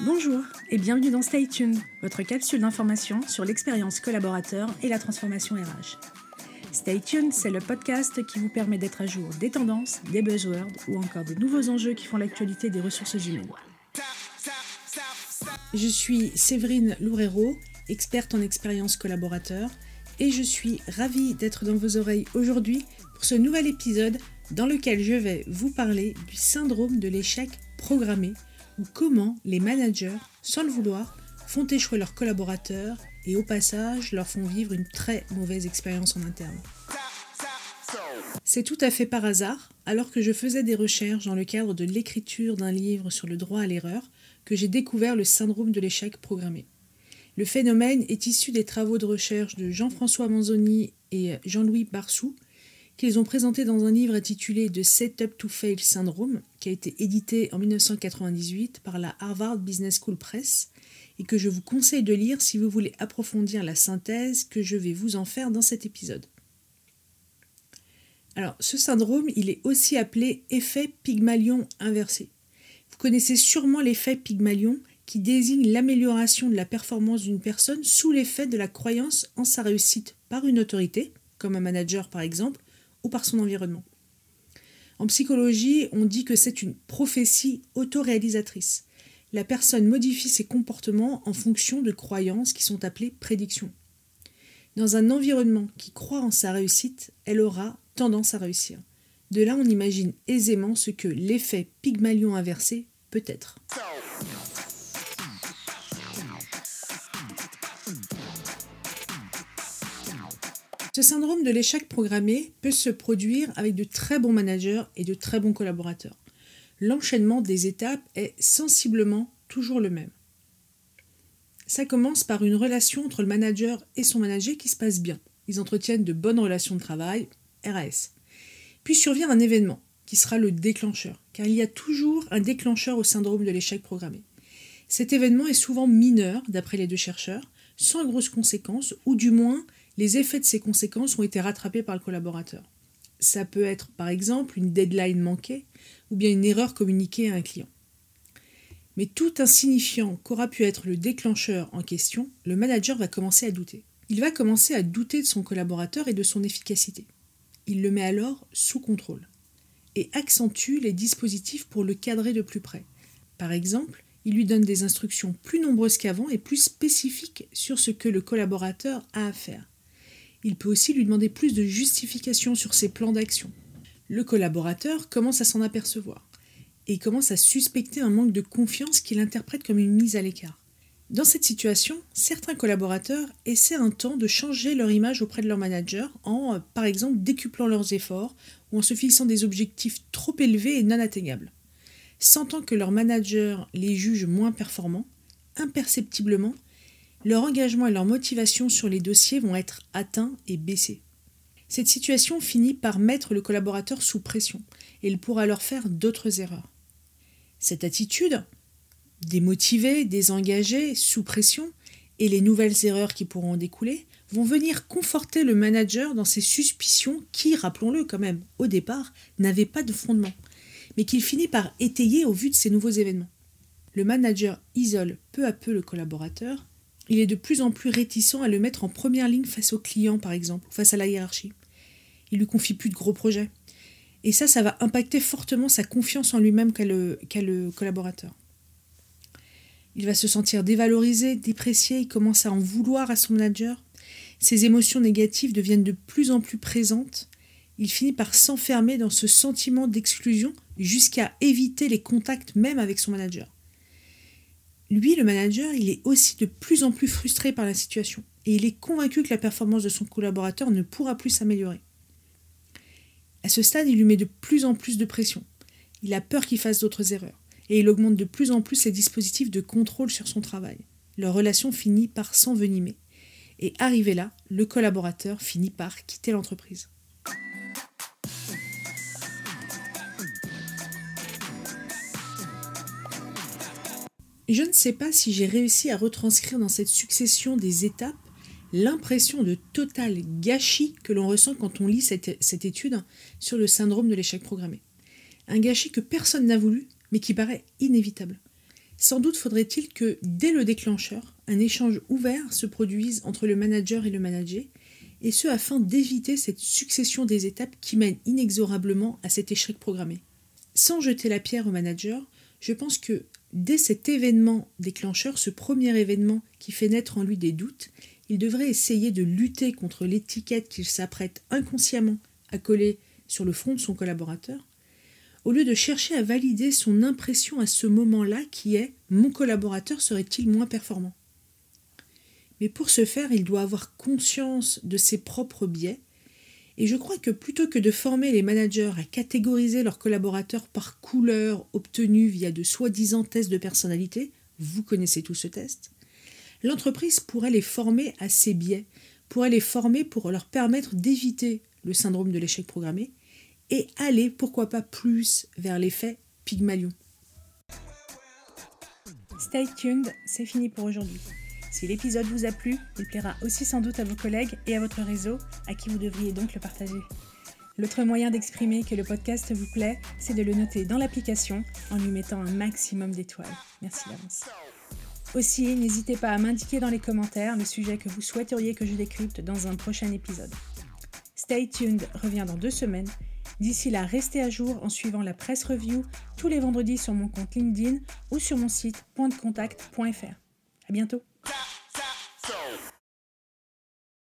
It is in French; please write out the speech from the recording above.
Bonjour et bienvenue dans Stay Tuned, votre capsule d'information sur l'expérience collaborateur et la transformation RH. Stay Tuned, c'est le podcast qui vous permet d'être à jour des tendances, des buzzwords ou encore des nouveaux enjeux qui font l'actualité des ressources humaines. Je suis Séverine Loureiro, experte en expérience collaborateur, et je suis ravie d'être dans vos oreilles aujourd'hui pour ce nouvel épisode dans lequel je vais vous parler du syndrome de l'échec programmé ou comment les managers, sans le vouloir, font échouer leurs collaborateurs et au passage leur font vivre une très mauvaise expérience en interne. C'est tout à fait par hasard, alors que je faisais des recherches dans le cadre de l'écriture d'un livre sur le droit à l'erreur, que j'ai découvert le syndrome de l'échec programmé. Le phénomène est issu des travaux de recherche de Jean-François Manzoni et Jean-Louis Barsou, qu'ils ont présenté dans un livre intitulé The Setup to Fail Syndrome, qui a été édité en 1998 par la Harvard Business School Press, et que je vous conseille de lire si vous voulez approfondir la synthèse que je vais vous en faire dans cet épisode. Alors, ce syndrome, il est aussi appelé effet Pygmalion inversé. Vous connaissez sûrement l'effet Pygmalion qui désigne l'amélioration de la performance d'une personne sous l'effet de la croyance en sa réussite par une autorité, comme un manager par exemple, ou par son environnement. En psychologie, on dit que c'est une prophétie autoréalisatrice. La personne modifie ses comportements en fonction de croyances qui sont appelées prédictions. Dans un environnement qui croit en sa réussite, elle aura tendance à réussir. De là, on imagine aisément ce que l'effet Pygmalion inversé peut être. Ce syndrome de l'échec programmé peut se produire avec de très bons managers et de très bons collaborateurs. L'enchaînement des étapes est sensiblement toujours le même. Ça commence par une relation entre le manager et son manager qui se passe bien. Ils entretiennent de bonnes relations de travail, RAS. Puis survient un événement qui sera le déclencheur, car il y a toujours un déclencheur au syndrome de l'échec programmé. Cet événement est souvent mineur, d'après les deux chercheurs, sans grosses conséquences, ou du moins les effets de ces conséquences ont été rattrapés par le collaborateur. Ça peut être par exemple une deadline manquée ou bien une erreur communiquée à un client. Mais tout insignifiant qu'aura pu être le déclencheur en question, le manager va commencer à douter. Il va commencer à douter de son collaborateur et de son efficacité. Il le met alors sous contrôle et accentue les dispositifs pour le cadrer de plus près. Par exemple, il lui donne des instructions plus nombreuses qu'avant et plus spécifiques sur ce que le collaborateur a à faire. Il peut aussi lui demander plus de justification sur ses plans d'action. Le collaborateur commence à s'en apercevoir et commence à suspecter un manque de confiance qu'il interprète comme une mise à l'écart. Dans cette situation, certains collaborateurs essaient un temps de changer leur image auprès de leur manager en, euh, par exemple, décuplant leurs efforts ou en se fixant des objectifs trop élevés et non atteignables. Sentant que leur manager les juge moins performants, imperceptiblement, leur engagement et leur motivation sur les dossiers vont être atteints et baissés. Cette situation finit par mettre le collaborateur sous pression et il pourra alors faire d'autres erreurs. Cette attitude, démotivée, désengagée, sous pression, et les nouvelles erreurs qui pourront en découler, vont venir conforter le manager dans ses suspicions qui, rappelons-le quand même, au départ, n'avaient pas de fondement, mais qu'il finit par étayer au vu de ces nouveaux événements. Le manager isole peu à peu le collaborateur il est de plus en plus réticent à le mettre en première ligne face au client, par exemple, face à la hiérarchie. Il lui confie plus de gros projets. Et ça, ça va impacter fortement sa confiance en lui-même qu'a le, le collaborateur. Il va se sentir dévalorisé, déprécié, il commence à en vouloir à son manager. Ses émotions négatives deviennent de plus en plus présentes. Il finit par s'enfermer dans ce sentiment d'exclusion jusqu'à éviter les contacts même avec son manager. Lui, le manager, il est aussi de plus en plus frustré par la situation et il est convaincu que la performance de son collaborateur ne pourra plus s'améliorer. À ce stade, il lui met de plus en plus de pression. Il a peur qu'il fasse d'autres erreurs et il augmente de plus en plus ses dispositifs de contrôle sur son travail. Leur relation finit par s'envenimer. Et arrivé là, le collaborateur finit par quitter l'entreprise. Je ne sais pas si j'ai réussi à retranscrire dans cette succession des étapes l'impression de total gâchis que l'on ressent quand on lit cette, cette, étude sur le syndrome de l'échec programmé. Un gâchis que personne n'a voulu, mais qui paraît inévitable. Sans doute faudrait-il que, dès le déclencheur, un échange ouvert se produise entre le manager et le manager, et ce afin d'éviter cette succession des étapes qui mène inexorablement à cet échec programmé. Sans jeter la pierre au manager, je pense que dès cet événement déclencheur, ce premier événement qui fait naître en lui des doutes, il devrait essayer de lutter contre l'étiquette qu'il s'apprête inconsciemment à coller sur le front de son collaborateur, au lieu de chercher à valider son impression à ce moment-là qui est mon collaborateur serait-il moins performant? Mais pour ce faire, il doit avoir conscience de ses propres biais, et je crois que plutôt que de former les managers à catégoriser leurs collaborateurs par couleur obtenue via de soi-disant tests de personnalité, vous connaissez tout ce test, l'entreprise pourrait les former à ces biais, pourrait les former pour leur permettre d'éviter le syndrome de l'échec programmé et aller, pourquoi pas plus, vers l'effet Pygmalion. Stay tuned, c'est fini pour aujourd'hui. Si l'épisode vous a plu, il plaira aussi sans doute à vos collègues et à votre réseau, à qui vous devriez donc le partager. L'autre moyen d'exprimer que le podcast vous plaît, c'est de le noter dans l'application en lui mettant un maximum d'étoiles. Merci d'avance. Aussi, n'hésitez pas à m'indiquer dans les commentaires le sujet que vous souhaiteriez que je décrypte dans un prochain épisode. Stay tuned revient dans deux semaines. D'ici là, restez à jour en suivant la presse review tous les vendredis sur mon compte LinkedIn ou sur mon site pointdecontact.fr. À bientôt!